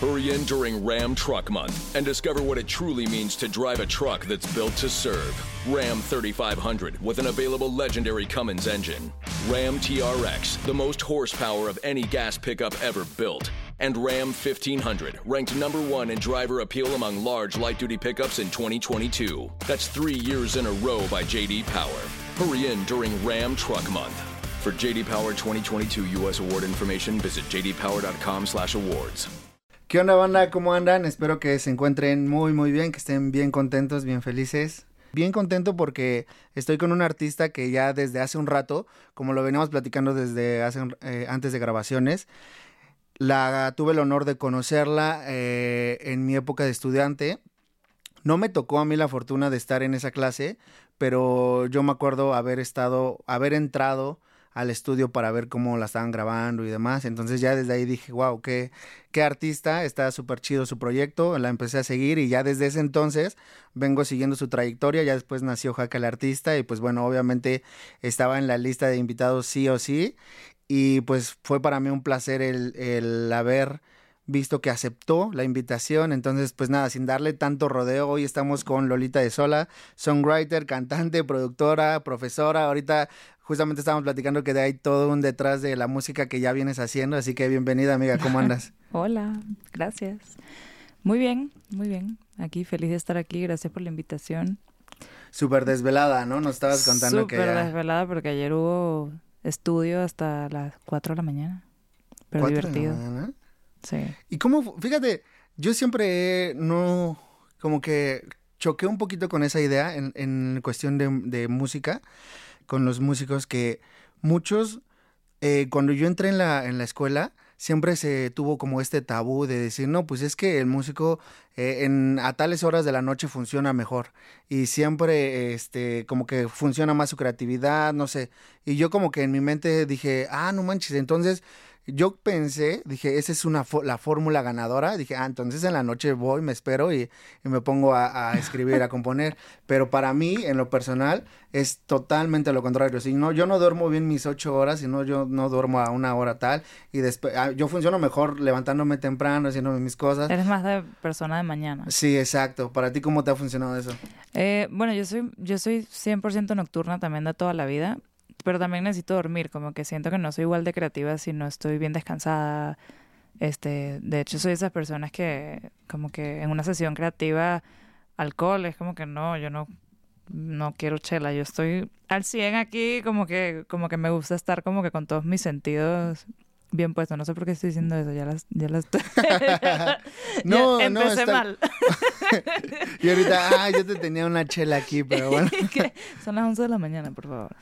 Hurry in during Ram Truck Month and discover what it truly means to drive a truck that's built to serve. Ram 3500 with an available legendary Cummins engine. Ram TRX, the most horsepower of any gas pickup ever built. And Ram 1500, ranked number one in driver appeal among large light duty pickups in 2022. That's three years in a row by JD Power. Hurry in during Ram Truck Month. For JD Power 2022 US award information, visit jdpower.com/awards. ¿Qué onda banda? ¿Cómo andan? Espero que se encuentren muy muy bien, que estén bien contentos, bien felices. Bien contento porque estoy con un artista que ya desde hace un rato, como lo veníamos platicando desde hace eh, antes de grabaciones, la tuve el honor de conocerla eh, en mi época de estudiante. No me tocó a mí la fortuna de estar en esa clase, pero yo me acuerdo haber estado, haber entrado al estudio para ver cómo la estaban grabando y demás. Entonces ya desde ahí dije, wow, qué, qué artista, está súper chido su proyecto. La empecé a seguir y ya desde ese entonces vengo siguiendo su trayectoria. Ya después nació Jaca el artista y pues bueno, obviamente estaba en la lista de invitados sí o sí. Y pues fue para mí un placer el, el haber visto que aceptó la invitación. Entonces, pues nada, sin darle tanto rodeo, hoy estamos con Lolita de Sola, songwriter, cantante, productora, profesora. Ahorita justamente estábamos platicando que de ahí todo un detrás de la música que ya vienes haciendo, así que bienvenida amiga, ¿cómo andas? Hola, gracias. Muy bien, muy bien. Aquí feliz de estar aquí, gracias por la invitación. Súper desvelada, ¿no? Nos estabas contando que... Súper desvelada porque ayer hubo estudio hasta las 4 de la mañana. Pero divertido. De la mañana? Sí. Y cómo, fíjate, yo siempre no, como que choqué un poquito con esa idea en, en cuestión de, de música, con los músicos que muchos, eh, cuando yo entré en la, en la escuela, siempre se tuvo como este tabú de decir, no, pues es que el músico eh, en, a tales horas de la noche funciona mejor y siempre este, como que funciona más su creatividad, no sé. Y yo como que en mi mente dije, ah, no manches, entonces yo pensé, dije, esa es una la fórmula ganadora. Dije, ah, entonces en la noche voy, me espero y, me pongo a, escribir, a componer. Pero para mí, en lo personal, es totalmente lo contrario. Si no, yo no duermo bien mis ocho horas, sino yo no duermo a una hora tal. Y después, ah, yo funciono mejor levantándome temprano, haciendo mis cosas. Eres más de persona de mañana. Sí, exacto. ¿Para ti cómo te ha funcionado eso? Eh, bueno, yo soy, yo soy 100% nocturna también de toda la vida pero también necesito dormir, como que siento que no soy igual de creativa si no estoy bien descansada. Este, de hecho soy de esas personas que como que en una sesión creativa alcohol es como que no, yo no no quiero chela, yo estoy al 100 aquí como que como que me gusta estar como que con todos mis sentidos bien puesto. No sé por qué estoy diciendo eso. Ya las, ya las no, empecé mal. y ahorita, ah, yo te tenía una chela aquí, pero bueno. Son las 11 de la mañana, por favor.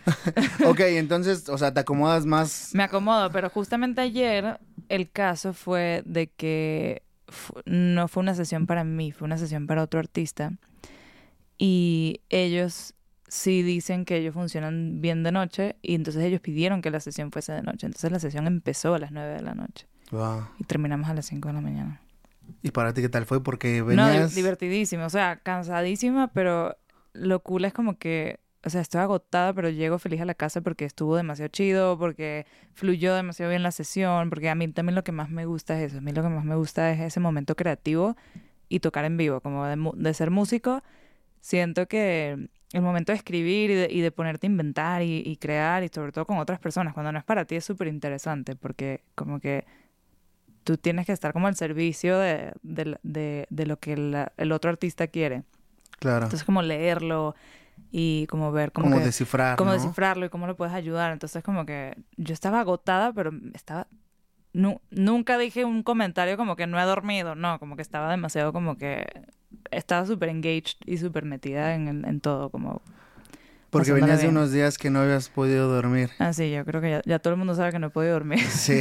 ok, entonces, o sea, te acomodas más. Me acomodo, pero justamente ayer el caso fue de que no fue una sesión para mí, fue una sesión para otro artista. Y ellos sí dicen que ellos funcionan bien de noche y entonces ellos pidieron que la sesión fuese de noche. Entonces la sesión empezó a las 9 de la noche. Y terminamos a las 5 de la mañana. ¿Y para ti qué tal fue? Porque venías... No, divertidísimo. O sea, cansadísima, pero lo cool es como que... O sea, estoy agotada, pero llego feliz a la casa porque estuvo demasiado chido, porque fluyó demasiado bien la sesión, porque a mí también lo que más me gusta es eso. A mí lo que más me gusta es ese momento creativo y tocar en vivo, como de, de ser músico. Siento que el momento de escribir y de, ponerte a inventar y, crear y sobre todo con otras personas, cuando no es para ti es súper interesante porque como que tú tienes que estar como al servicio de, de, lo que el otro artista quiere. Claro. Entonces como leerlo y como ver cómo como descifrar, cómo descifrarlo y cómo lo puedes ayudar. Entonces como que yo estaba agotada, pero estaba nunca dije un comentario como que no he dormido, no, como que estaba demasiado como que estaba súper engaged y súper metida en, en todo, como porque venías de unos días que no habías podido dormir. Ah, sí, yo creo que ya, todo el mundo sabe que no he podido dormir. Sí,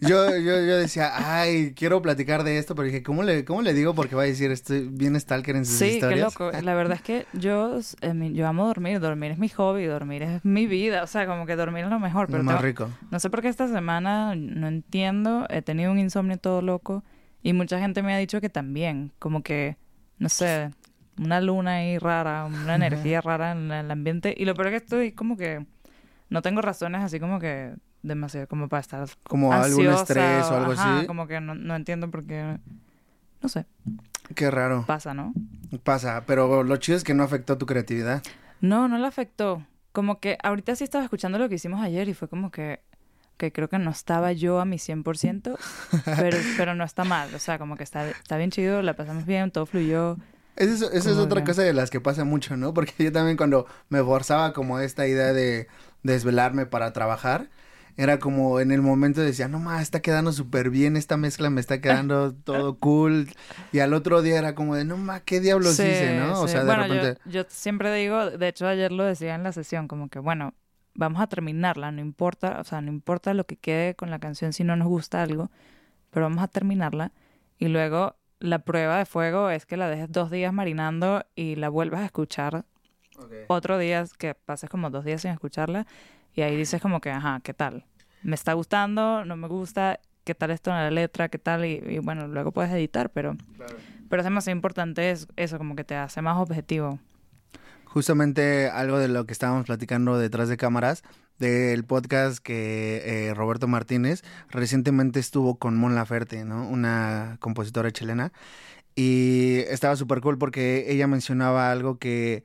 yo, yo, yo decía, ay, quiero platicar de esto, pero dije, ¿cómo le, cómo le digo? Porque va a decir, estoy bien stalker en sus historias. Sí, qué loco. La verdad es que yo, eh, yo amo dormir, dormir es mi hobby, dormir es mi vida, o sea, como que dormir es lo mejor. Pero lo más rico. No sé por qué esta semana, no entiendo, he tenido un insomnio todo loco y mucha gente me ha dicho que también, como que, no sé, una luna ahí rara, una energía rara en el ambiente. Y lo peor es que estoy como que no tengo razones así como que demasiado como para estar como algún estrés o algo así. Como que no, no entiendo por qué No sé. Qué raro. Pasa, ¿no? Pasa, pero lo chido es que no afectó tu creatividad. No, no le afectó. Como que ahorita sí estaba escuchando lo que hicimos ayer y fue como que, que creo que no estaba yo a mi 100%, pero, pero no está mal. O sea, como que está, está bien chido, la pasamos bien, todo fluyó. Esa es, es otra cosa de las que pasa mucho, ¿no? Porque yo también cuando me forzaba como esta idea de desvelarme para trabajar, era como en el momento decía, no más, está quedando súper bien esta mezcla, me está quedando todo cool. Y al otro día era como de, no más, ¿qué diablos hice, no? O sea, de repente... Yo, yo, siempre digo, de hecho ayer lo decía en la sesión, como que, bueno, vamos a terminarla, no importa, o sea, no importa lo que quede con la canción si no nos gusta algo, pero vamos a terminarla. Y luego la prueba de fuego es que la dejes dos días marinando y la vuelvas a escuchar otro día, que pases como dos días sin escucharla y ahí dices como que, ajá, ¿qué tal? ¿Me está gustando? ¿No me gusta? ¿Qué tal esto en la letra? ¿Qué tal? Y, bueno, luego puedes editar, pero, pero es demasiado importante es, eso, como que te hace más objetivo. Justamente algo de lo que estábamos platicando detrás de cámaras, del podcast que eh, Roberto Martínez recientemente estuvo con Mon Laferte, ¿no? Una compositora chilena. Y estaba súper cool porque ella mencionaba algo que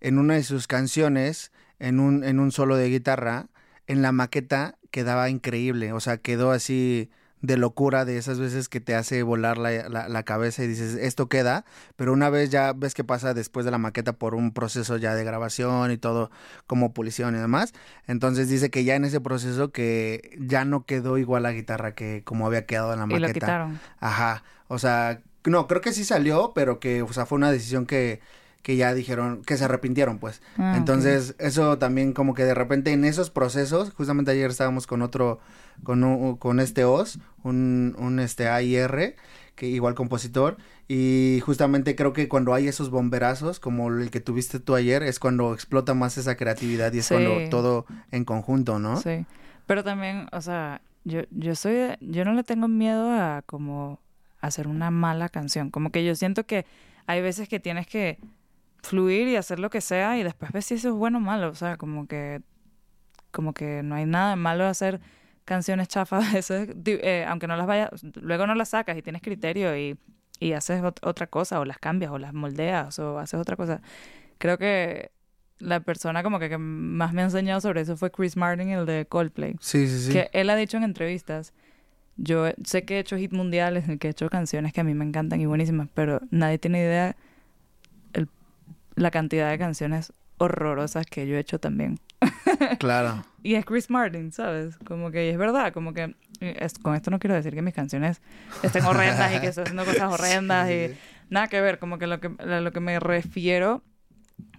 en una de sus canciones, en un, en un solo de guitarra, en la maqueta quedaba increíble, o sea, quedó así de locura de esas veces que te hace volar la, la, cabeza y dices, esto queda, pero una vez ya ves que pasa después de la maqueta por un proceso ya de grabación y todo como pulición y demás, entonces dice que ya en ese proceso que ya no quedó igual la guitarra que como había quedado en la maqueta. Y lo quitaron. Ajá, o sea, no, creo que sí salió, pero que, o sea, fue una decisión que que ya dijeron, que se arrepintieron, pues. Ah, Entonces, eso también como que de repente en esos procesos, justamente ayer estábamos con otro, con, con este OS, un, un este AIR, que igual compositor, y justamente creo que cuando hay esos bomberazos, como el que tuviste tú ayer, es cuando explota más esa creatividad y es cuando todo en conjunto, ¿no? Sí, pero también, o sea, yo, yo soy, yo no le tengo miedo a como hacer una mala canción, como que yo siento que hay veces que tienes que fluir y hacer lo que sea y después ver si eso es bueno o malo. O sea, como que, como que no hay nada malo hacer canciones chafas. Eso eh, aunque no las vayas, luego no las sacas y tienes criterio y, y haces otra cosa o las cambias o las moldeas o haces otra cosa. Creo que la persona como que, que más me ha enseñado sobre eso fue Chris Martin, el de Coldplay. Sí, sí, sí. Que él ha dicho en entrevistas, yo sé que he hecho hit mundiales, que he hecho canciones que a mí me encantan y buenísimas, pero nadie tiene idea la cantidad de canciones horrorosas que yo he hecho también. Claro. Y es Chris Martin, ¿sabes? Como que es verdad, como que es, con esto no quiero decir que mis canciones estén horrendas y que estoy haciendo cosas horrendas y nada que ver, como que lo que a lo que me refiero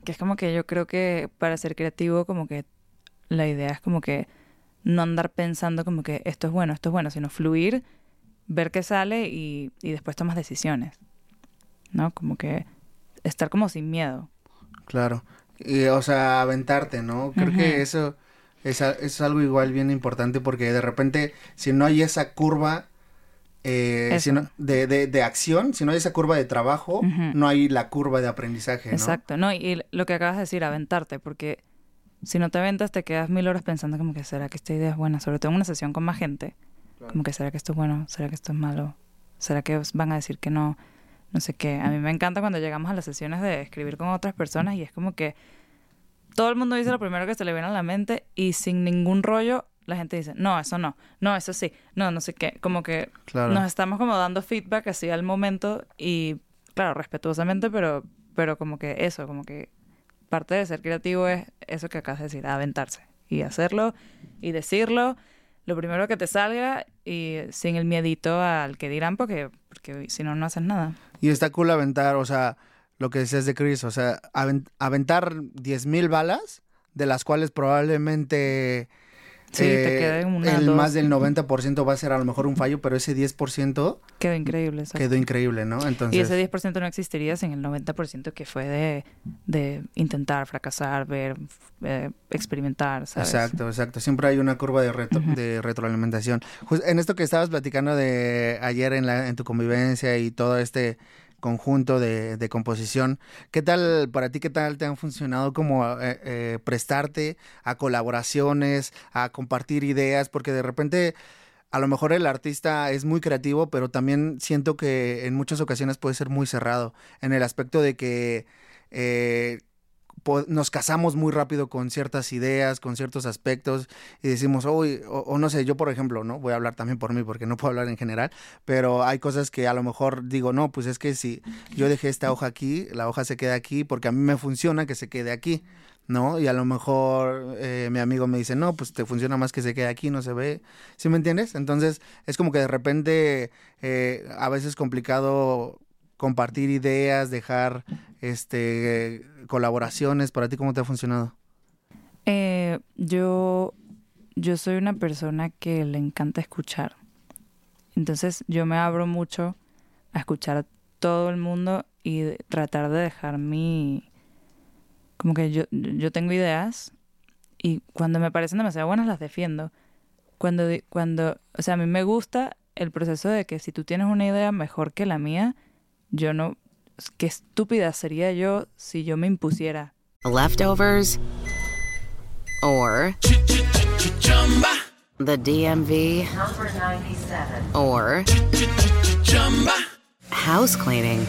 que es como que yo creo que para ser creativo como que la idea es como que no andar pensando como que esto es bueno, esto es bueno, sino fluir, ver qué sale y, y después tomas decisiones. ¿No? Como que estar como sin miedo. Claro. Y, o sea, aventarte, ¿no? Creo que eso es, es, algo igual bien importante porque de repente, si no hay esa curva eh, de, de, de, acción, si no hay esa curva de trabajo, no hay la curva de aprendizaje, ¿no? Exacto, no, y lo que acabas de decir, aventarte, porque si no te aventas te quedas mil horas pensando como que será que esta idea es buena, sobre todo en una sesión con más gente, como que será que esto es bueno, será que esto es malo, será que van a decir que no, no sé qué. A mí me encanta cuando llegamos a las sesiones de escribir con otras personas y es como que todo el mundo dice lo primero que se le viene a la mente y sin ningún rollo la gente dice, no, eso no, no, eso sí, no, no sé qué. Como que nos estamos como dando feedback así al momento y, claro, respetuosamente, pero, pero como que eso, como que parte de ser creativo es eso que acabas de decir, aventarse y hacerlo y decirlo lo primero que te salga y sin el miedito al que dirán porque, porque si no, no haces nada. Y está cool aventar, o sea, lo que decías de Chris, o sea, aventar 10.000 balas, de las cuales probablemente Sí, te queda una, el más del 90% va a ser a lo mejor un fallo, pero ese 10% quedó increíble. Quedó increíble, ¿no? Entonces... Y ese 10% no existiría sin el 90% que fue de, de intentar, fracasar, ver, eh, experimentar, ¿sabes? Exacto, exacto. Siempre hay una curva de, reto, de retroalimentación. en esto que estabas platicando de ayer en, la, en tu convivencia y todo este conjunto de, de, composición. ¿Qué tal para ti, qué tal te han funcionado como eh, eh, prestarte a colaboraciones, a compartir ideas? Porque de repente a lo mejor el artista es muy creativo, pero también siento que en muchas ocasiones puede ser muy cerrado, en el aspecto de que eh, nos casamos muy rápido con ciertas ideas, con ciertos aspectos y decimos, o, o, no sé, yo por ejemplo, ¿no? Voy a hablar también por mí porque no puedo hablar en general, pero hay cosas que a lo mejor digo, no, pues es que si yo dejé esta hoja aquí, la hoja se queda aquí porque a mí me funciona que se quede aquí. ¿no? Y a lo mejor eh, mi amigo me dice, no, pues te funciona más que se quede aquí, no se ve. ¿Sí me entiendes? Entonces es como que de repente eh, a veces complicado compartir ideas, dejar este colaboraciones. ¿Para ti cómo te ha funcionado? Eh, yo, yo soy una persona que le encanta escuchar. Entonces yo me abro mucho a escuchar a todo el mundo y tratar de dejar mi... Como que yo, yo tengo ideas y cuando me parecen demasiado buenas las defiendo. Cuando, cuando, o sea, a mí me gusta el proceso de que si tú tienes una idea mejor que la mía, yo no, qué estúpida sería yo si yo me impusiera. Leftovers or the DMV or house cleaning.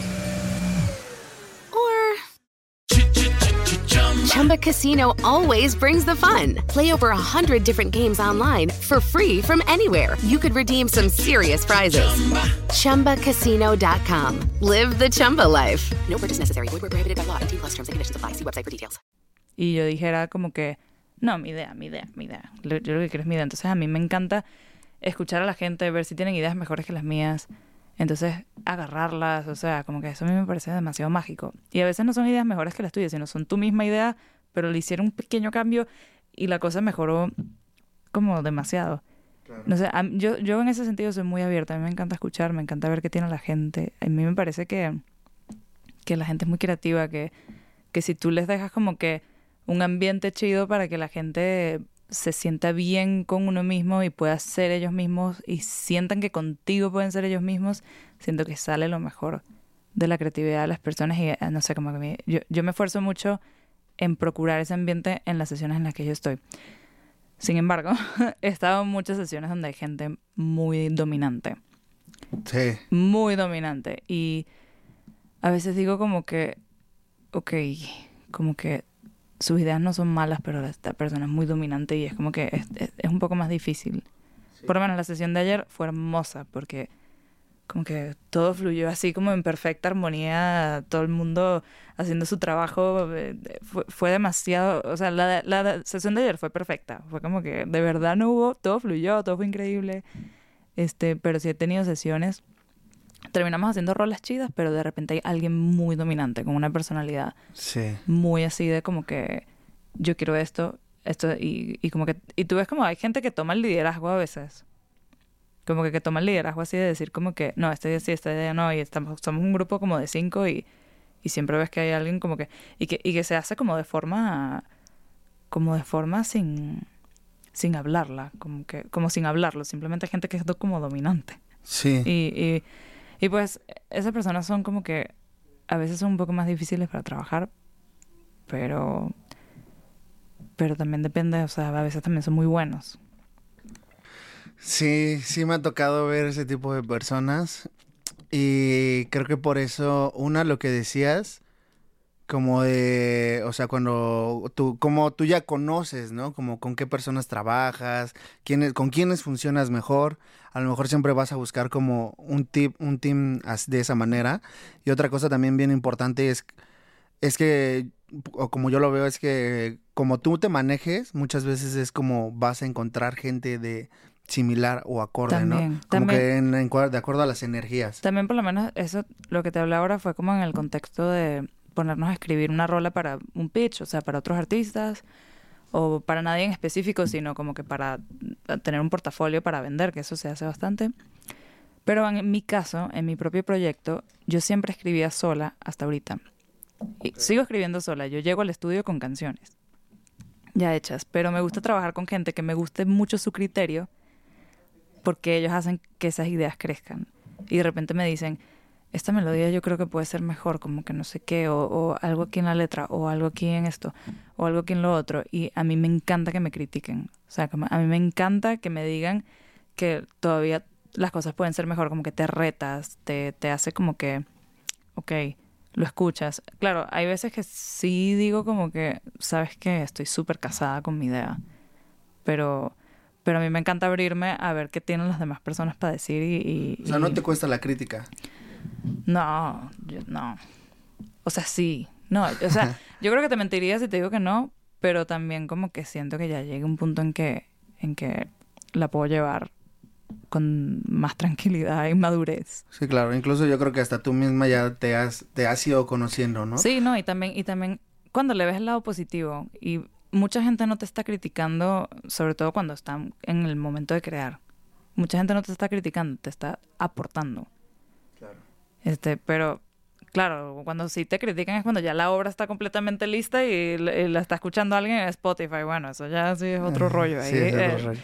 Chumba Casino always brings the fun. Play over a hundred different games online for free from anywhere. You could redeem some serious prizes. Chumba. ChumbaCasino.com. Live the Chumba life. No purchase necessary. Void were prohibited by law. T plus terms and conditions apply. See website for details. Y yo dijera como que, no, mi idea, mi idea, mi idea. Yo lo que quiero es mi idea. Entonces a mí me encanta escuchar a la gente, ver si tienen ideas mejores que las mías. Entonces, agarrarlas, o sea, como que eso a mí me parece demasiado mágico. Y a veces no son ideas mejores que las tuyas, sino son tu misma idea, pero le hicieron un pequeño cambio y la cosa mejoró como demasiado. No sé, yo, yo en ese sentido soy muy abierta, a mí me encanta escuchar, me encanta ver qué tiene la gente. A mí me parece que, que la gente es muy creativa, que, que si tú les dejas como que un ambiente chido para que la gente se sienta bien con uno mismo y pueda ser ellos mismos y sientan que contigo pueden ser ellos mismos, siento que sale lo mejor de la creatividad de las personas y eh, no sé, como que yo, yo me esfuerzo mucho en procurar ese ambiente en las sesiones en las que yo estoy. Sin embargo, he estado en muchas sesiones donde hay gente muy dominante. Sí. Muy dominante. Y a veces digo como que, ok, como que sus ideas no son malas, pero esta persona es muy dominante y es como que es, es, un poco más difícil. Por lo menos la sesión de ayer fue hermosa porque como que todo fluyó así como en perfecta armonía, todo el mundo haciendo su trabajo, eh, fue, fue demasiado, o sea, la, la, sesión de ayer fue perfecta, fue como que de verdad no hubo, todo fluyó, todo fue increíble, este, pero sí he tenido sesiones, terminamos haciendo rolas chidas, pero de repente hay alguien muy dominante, con una personalidad sí. muy así de como que yo quiero esto, esto, y, y como que, y tú ves como hay gente que toma el liderazgo a veces, como que, que toma el liderazgo así de decir como que, no, este día sí, este día no, y estamos, somos un grupo como de cinco y, y siempre ves que hay alguien como que, y que, y que se hace como de forma, como de forma sin, sin hablarla, como que, como sin hablarlo, simplemente hay gente que es como dominante. Sí. Y, y, y pues esas personas son como que a veces son un poco más difíciles para trabajar, pero, pero también depende, o sea, a veces también son muy buenos. Sí, sí me ha tocado ver ese tipo de personas y creo que por eso, una, lo que decías, como de, o sea, cuando tú, como tú ya conoces, ¿no? Como con qué personas trabajas, quiénes, con quiénes funcionas mejor, a lo mejor siempre vas a buscar como un tip, un team de esa manera. Y otra cosa también bien importante es, es que, o como yo lo veo, es que como tú te manejes, muchas veces es como vas a encontrar gente de similar o acorde, ¿no? Como también, que de acuerdo a las energías. También por lo menos eso, lo que te hablé ahora fue como en el contexto de ponernos a escribir una rola para un pitch, o sea, para otros artistas o para nadie en específico, sino como que para tener un portafolio para vender, que eso se hace bastante. Pero en mi caso, en mi propio proyecto, yo siempre escribía sola hasta ahorita. Y sigo escribiendo sola. Yo llego al estudio con canciones ya hechas, pero me gusta trabajar con gente que me guste mucho su criterio porque ellos hacen que esas ideas crezcan. Y de repente me dicen, esta melodía yo creo que puede ser mejor, como que no sé qué, o, algo aquí en la letra, o algo aquí en esto, o algo aquí en lo otro. Y a mí me encanta que me critiquen. O sea, a mí me encanta que me digan que todavía las cosas pueden ser mejor, como que te retas, te, te hace como que, ok, lo escuchas. Claro, hay veces que sí digo como que, sabes que estoy súper casada con mi idea, pero, pero a mí me encanta abrirme a ver qué tienen las demás personas para decir y... y o sea, no te cuesta la crítica. No, yo- no. O sea, sí. No, o sea, yo creo que te mentiría si te digo que no, pero también como que siento que ya llegue un punto en que, en que la puedo llevar con más tranquilidad y madurez. Sí, claro. Incluso yo creo que hasta tú misma ya te has, te has ido conociendo, ¿no? Sí, no, y también, y también cuando le ves el lado positivo y mucha gente no te está criticando, sobre todo cuando están en el momento de crear. Mucha gente no te está criticando, te está aportando. Este, pero claro, cuando sí te critican es cuando ya la obra está completamente lista y, la- y la está escuchando alguien en Spotify. Bueno, eso ya sí es otro rollo ahí. Sí, es otro eh. rollo.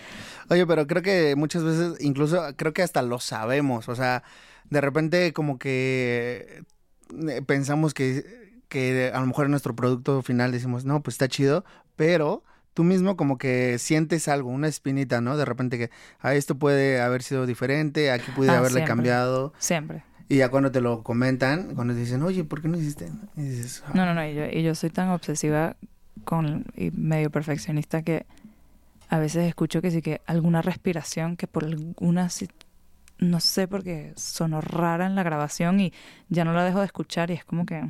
Oye, pero creo que muchas veces, incluso creo que hasta lo sabemos. O sea, de repente como que eh, pensamos que, que a lo mejor en nuestro producto final decimos, no, pues está chido, pero tú mismo como que sientes algo, una espinita, ¿no? De repente que a esto puede haber sido diferente, aquí pude Ah, haberle siempre. cambiado. Siempre. Y ya cuando te lo comentan, cuando te dicen, oye, ¿por qué no hiciste? Y dices, "Ah, No, no, no. Y yo, y yo soy tan obsesiva con y medio perfeccionista que a veces escucho que sí que alguna respiración que por alguna no sé porque sonó rara en la grabación y ya no la dejo de escuchar y es como que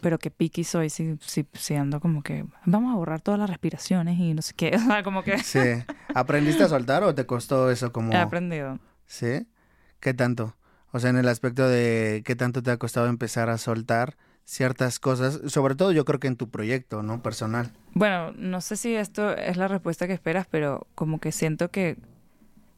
pero que piqui soy si, si, si ando como que vamos a borrar todas las respiraciones y no sé qué o sea como que Sí. ¿Aprendiste a soltar o te costó eso como...? he aprendido ¿Sí? ¿Qué tanto? O sea, en el aspecto de qué tanto te ha costado empezar a soltar ciertas cosas, sobre todo yo creo que en tu proyecto, ¿no? Personal. Bueno, no sé si esto es la respuesta que esperas, pero como que siento que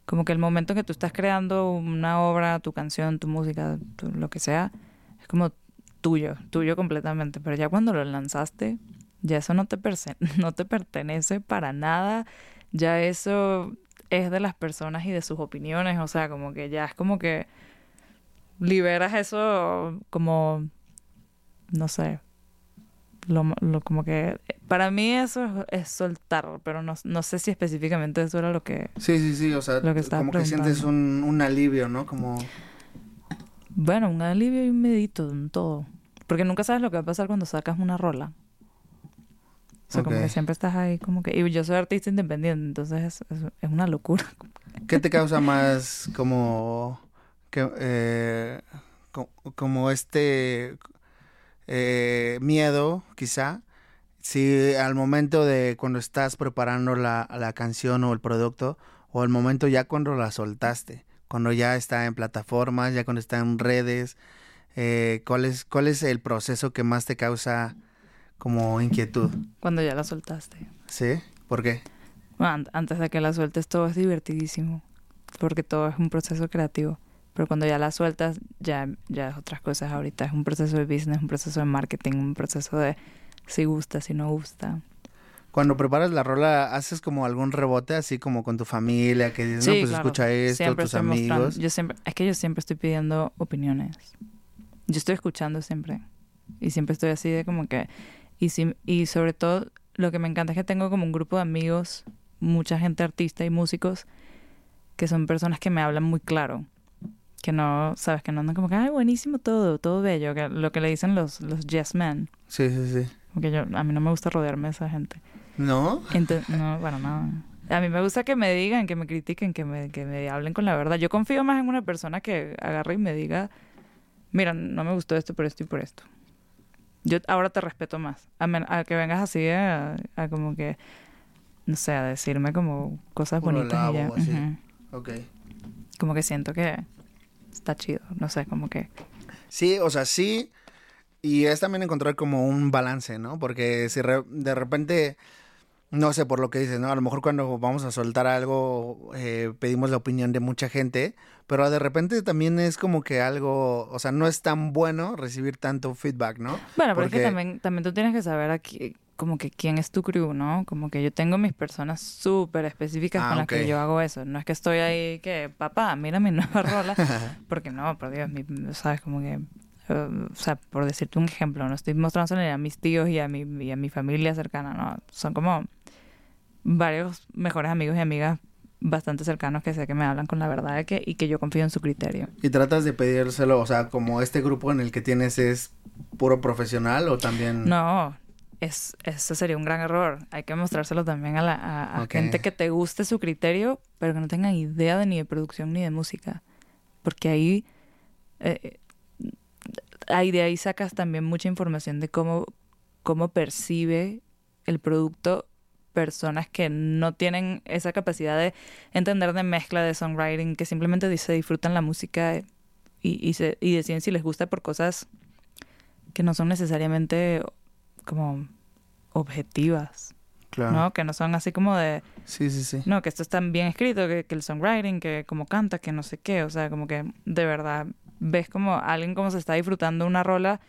como que el momento en que tú estás creando una obra, tu canción, tu música, tu- lo que sea, es como tuyo, tuyo completamente, pero ya cuando lo lanzaste, ya eso no te no te pertenece para nada, ya eso es de las personas y de sus opiniones, o sea, como que ya es como que liberas eso como no sé, lo, lo- como que para mí eso es, es soltar, pero no, no sé si específicamente eso era lo que Sí, sí, sí, o sea, Lo que como que sientes un, un alivio, ¿no? Como... bueno, un alivio y un medito en todo, porque nunca sabes lo que va a pasar cuando sacas una rola. O sea, como que siempre estás ahí, como que... Y yo soy artista independiente, entonces es, es, es una locura. ¿Qué te causa más como... Que, eh, co- como este eh, miedo, quizá? Si al momento de cuando estás preparando la, la canción o el producto, o el momento ya cuando la soltaste, cuando ya está en plataformas, ya cuando está en redes, eh, ¿cuál, es, ¿cuál es el proceso que más te causa como inquietud? Cuando ya la soltaste. ¿Sí? ¿Por qué? Bueno, antes de que la sueltes todo es divertidísimo, porque todo es un proceso creativo. Pero cuando ya la sueltas, ya, ya es otras cosas. Ahorita es un proceso de business, un proceso de marketing, un proceso de si gusta, si no gusta. Cuando preparas la rola, ¿haces como algún rebote así como con tu familia? Que dices, no, pues claro. escucha esto, Siempre tus amigos. Yo siempre, es que yo siempre estoy pidiendo opiniones. Yo estoy escuchando siempre. Y siempre estoy así de como que... Y, si- y sobre todo, lo que me encanta es que tengo como un grupo de amigos, mucha gente artista y músicos, que son personas que me hablan muy claro. Que no, sabes, que no andan como que, ay, buenísimo todo, todo bello. Que lo que le dicen los, los yes men. Sí, sí, sí. Porque yo, a mí no me gusta rodearme de esa gente. ¿No? Ente- no, bueno, no. A mí me gusta que me digan, que me critiquen, que me, que me hablen con la verdad. Yo confío más en una persona que agarre y me diga, mira, no me gustó esto por esto y por esto. Yo ahora te respeto más. A, men- a que vengas así a, a como que, no sé, a decirme como cosas Puro bonitas y ya. así. Ujú. Ok. Como que siento que está chido. No sé, como que... Sí, o sea, sí. Y es también encontrar como un balance, ¿no? Porque si re- de repente, no sé por lo que dices, ¿no? A lo mejor cuando vamos a soltar algo, eh, pedimos la opinión de mucha gente, pero de repente también es como que algo, o sea, no es tan bueno recibir tanto feedback, ¿no? Bueno, pero es Porque- que también, también tú tienes que saber aquí, como que quién es tu crew, ¿no? Como que yo tengo mis personas súper específicas Ah, con las ok. que yo hago eso. No es que estoy ahí que, papá, mira mi nueva rola. porque no, por Dios, mi- sabes, como que... eh, o sea, por decirte un ejemplo, no estoy mostrándole a mis tíos y a mi, y a mi familia cercana, no. Son como varios mejores amigos y amigas bastante cercanos que sé que me hablan con la verdad de que, y que yo confío en su criterio. ¿Y tratas de pedírselo, o sea, como este grupo en el que tienes es puro profesional o también...? No, es, eso sería un gran error. Hay que mostrárselo también a, la, a, gente que te guste su criterio, pero que no tengan idea de ni de producción ni de música. Porque ahí, eh, ahí de ahí sacas también mucha información de cómo, cómo percibe el producto personas que no tienen esa capacidad de entender de mezcla de songwriting, que simplemente se disfrutan la música y, y, se, y deciden si les gusta por cosas que no son necesariamente como objetivas. Claro. ¿no? Que no son así como de... Sí, sí, sí. No, que esto está bien escrito, que, que el songwriting, que como canta, que no sé qué. O sea, como que de verdad ves como alguien como se está disfrutando una rola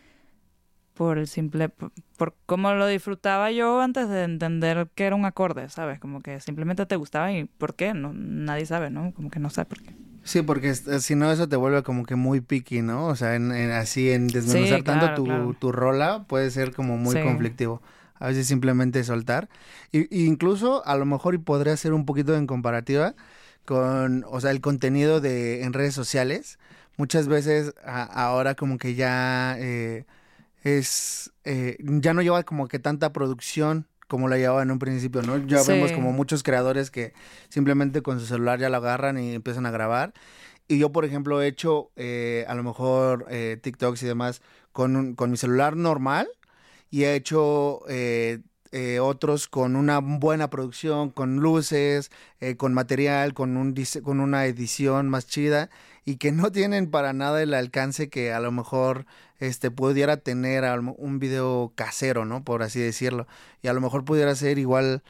por el simple, por, cómo lo disfrutaba yo antes de entender que era un acorde, ¿sabes? Como que simplemente te gustaba y ¿por qué? No, nadie sabe, ¿no? Como que no sabe por qué. Sí, porque si no eso te vuelve como que muy picky, ¿no? O sea, en, así en desmenuzar tanto tu, tu, rola puede ser como muy conflictivo. A veces simplemente soltar. Y, incluso a lo mejor y podría ser un poquito en comparativa con, o sea, el contenido de en redes sociales. Muchas veces ahora como que ya... Eh, es eh, ya no lleva como que tanta producción como la llevaba en un principio, ¿no? Ya vemos como muchos creadores que simplemente con su celular ya lo agarran y empiezan a grabar. Y yo, por ejemplo, he hecho eh, a lo mejor eh, TikToks y demás con, con mi celular normal y he hecho eh, otros con una buena producción, con luces, con material, con, un, con una edición más chida y que no tienen para nada el alcance que a lo mejor este pudiera tener un video casero, ¿no? Por así decirlo. Y a lo mejor pudiera ser igual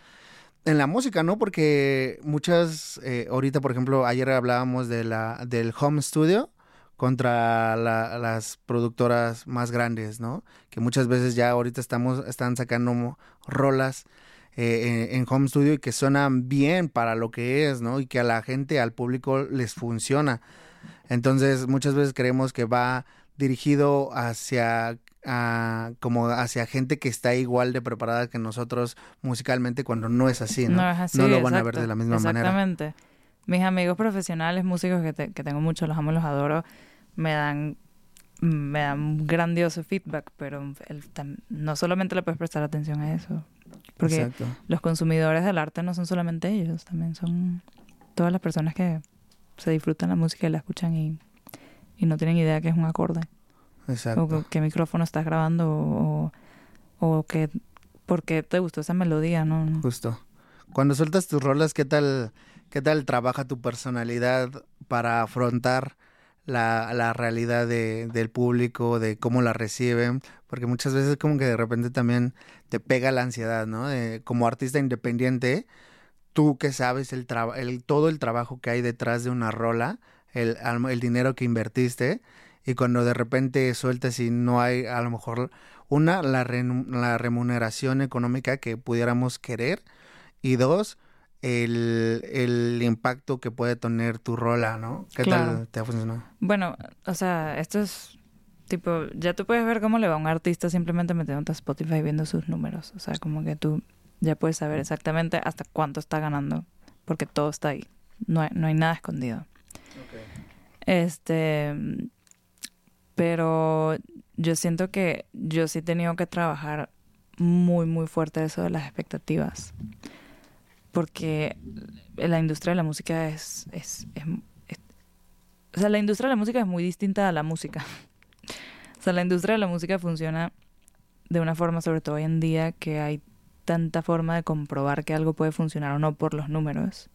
en la música, ¿no? Porque muchas, eh, ahorita por ejemplo, ayer hablábamos de la, del home studio contra las productoras más grandes, ¿no? Que muchas veces ya ahorita estamos, están sacando rolas eh, en, en, home studio y que suenan bien para lo que es, ¿no? Y que a la gente, al público les funciona. Entonces, muchas veces creemos que va dirigido hacia como hacia gente que está igual de preparada que nosotros musicalmente cuando no es así, ¿no? No, es así, no lo van a ver de la misma manera. Exactamente. Mis amigos profesionales, músicos que, que tengo muchos, los amo, los adoro, me dan me dan grandioso feedback, pero no solamente le puedes prestar atención a eso, porque los consumidores del arte no son solamente ellos, también son todas las personas que se disfrutan la música y la escuchan y y no tienen idea que es un acorde. Exacto. O qué micrófono estás grabando o, o que, por qué te gustó esa melodía, ¿no? Justo. Cuando sueltas tus rolas, ¿qué tal, qué tal trabaja tu personalidad para afrontar la, la realidad de, del público, de cómo la reciben? Porque muchas veces como que de repente también te pega la ansiedad, ¿no? De, como artista independiente, tú que sabes el, el todo el trabajo que hay detrás de una rola, el, el dinero que invertiste y cuando de repente sueltas y no hay a lo mejor una, la, la remuneración económica que pudiéramos querer y dos, el, el, impacto que puede tener tu rola, ¿no? ¿Qué tal te ha funcionado? Bueno, o sea, esto es tipo, ya tú puedes ver cómo le va a un artista simplemente metiendo a Spotify viendo sus números. O sea, como que tú ya puedes saber exactamente hasta cuánto está ganando, porque todo está ahí. No hay, no hay nada escondido. Este, pero yo siento que yo sí he tenido que trabajar muy, muy fuerte eso de las expectativas. Porque la industria de la música es, es, O sea, la industria de la música es muy distinta a la música. o sea, la industria de la música funciona de una forma, sobre todo hoy en día, que hay tanta forma de comprobar que algo puede funcionar o no por los números,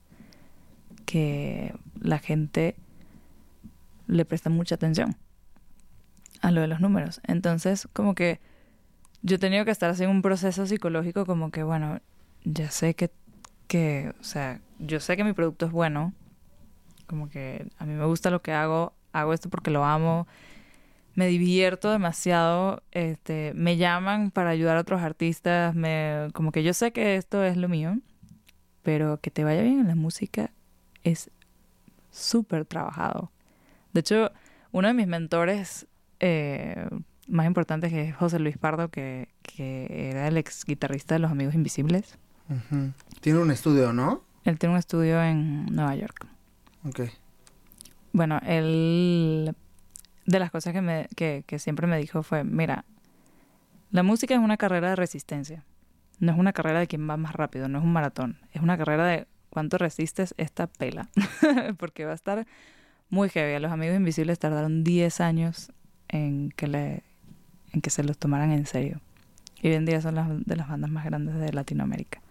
que la gente le presta mucha atención a lo de los números. Entonces, como que yo he tenido que estar haciendo un proceso psicológico como que, bueno, ya sé que, que, o sea, yo sé que mi producto es bueno, como que a mí me gusta lo que hago, hago esto porque lo amo, me divierto demasiado, este, me llaman para ayudar a otros artistas, me, como que yo sé que esto es lo mío, pero que te vaya bien en la música es súper trabajado. De hecho, uno de mis mentores eh, más importantes es José Luis Pardo, que, era el ex guitarrista de Los Amigos Invisibles. Tiene un estudio, ¿no? Él tiene un estudio en Nueva York. Ok. Bueno, él... De las cosas que, me, que, que siempre me dijo fue, mira, la música es una carrera de resistencia. No es una carrera de quién va más rápido, no es un maratón. Es una carrera de cuánto resistes esta pela. Porque va a estar muy heavy. A los amigos invisibles tardaron 10 años en que, le, en que se los tomaran en serio. Y hoy en día son las de las bandas más grandes de Latinoamérica.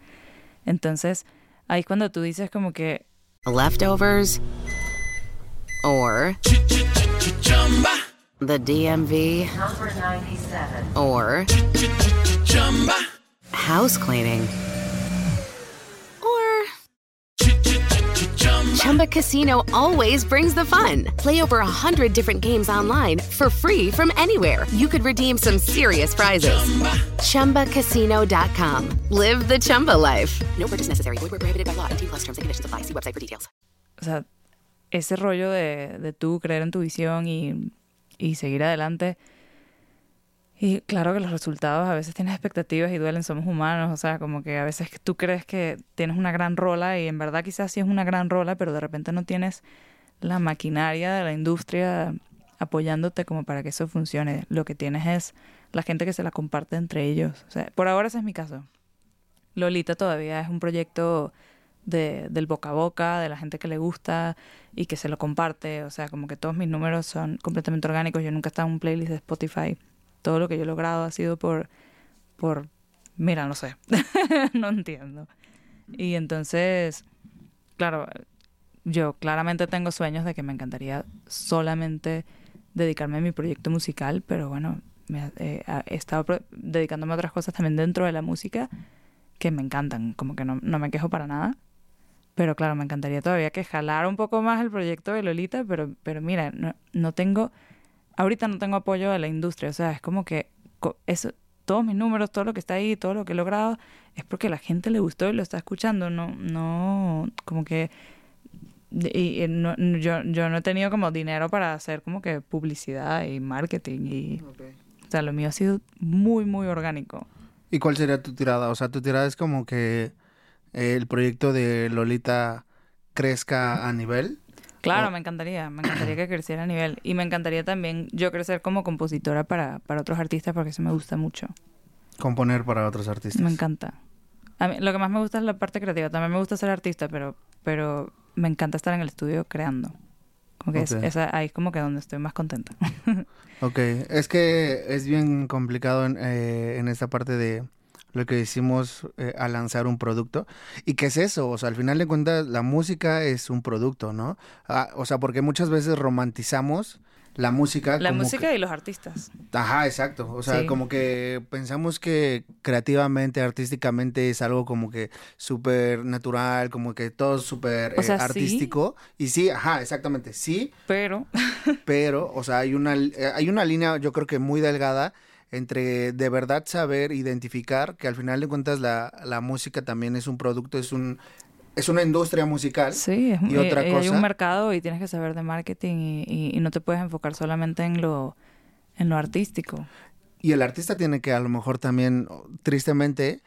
Entonces, ahí cuando tú dices como que Leftovers or the DMV Number 97. or house cleaning or Chumba Casino always brings the fun. Play over a hundred different games online for free from anywhere. You could redeem some serious prizes. ChumbaCasino.com. Live the Chumba life. No purchase necessary. Void where prohibited by law. T plus terms and conditions apply. See website for details. o sea, ese rollo de, de tú creer en tu visión y, y seguir adelante. Y claro que los resultados a veces tienes expectativas y duelen, somos humanos, o sea, como que a veces tú crees que tienes una gran rola y en verdad quizás sí es una gran rola, pero de repente no tienes la maquinaria de la industria apoyándote como para que eso funcione. Lo que tienes es la gente que se la comparte entre ellos. O sea, por ahora ese es mi caso. Lolita todavía es un proyecto de, del boca a boca, de la gente que le gusta y que se lo comparte. O sea, como que todos mis números son completamente orgánicos. Yo nunca he estado en un playlist de Spotify. Todo lo que yo he logrado ha sido por, por, mira, no sé, no entiendo. Y entonces, claro, yo claramente tengo sueños de que me encantaría solamente dedicarme a mi proyecto musical, pero bueno, me, eh, he estado dedicándome a otras cosas también dentro de la música que me encantan, como que no, no me quejo para nada. Pero claro, me encantaría todavía que jalara un poco más el proyecto de Lolita, pero, pero mira, no, no tengo, ahorita no tengo apoyo de la industria, o sea, es como que eso, todos mis números, todo lo que está ahí, todo lo que he logrado, es porque la gente le gustó y lo está escuchando, no, no, como que y, y no- yo, yo no he tenido como dinero para hacer como que publicidad y marketing y o sea lo mío ha sido muy muy orgánico ¿Y cuál sería tu tirada? O sea, tu tirada es como que el proyecto de Lolita crezca a nivel. claro Oh. me encantaría me encantaría que creciera a nivel y me encantaría también yo crecer como compositora para, para otros artistas porque eso me gusta mucho Componer para otros artistas. me encanta a mí, lo que más me gusta es la parte creativa también me gusta ser artista pero pero me encanta estar en el estudio creando como que es- Ok. esa- ahí es como que donde estoy más contenta Ok, es que es bien complicado en, eh, en esta parte de lo que decimos eh, a lanzar un producto. ¿Y qué es eso? O sea, al final de cuentas, la música es un producto, ¿no? Ah, o sea, porque muchas veces romantizamos la música. la como música que- y los artistas Ajá, exacto. O sea, Sí. como que pensamos que creativamente, artísticamente es algo como que súper natural, como que todo súper eh, sea, sí. artístico. Y sí, ajá, exactamente, sí, pero pero, o sea, hay una, eh, hay una línea, yo creo que muy delgada entre de verdad saber identificar que al final de cuentas la, la música también es un producto, es un es una industria musical. Sí, es, Y otra eh, eh, hay cosa- un mercado y tienes que saber de marketing y, y- y no te puedes enfocar solamente en lo, en lo artístico. Y el artista tiene que a lo mejor también, tristemente,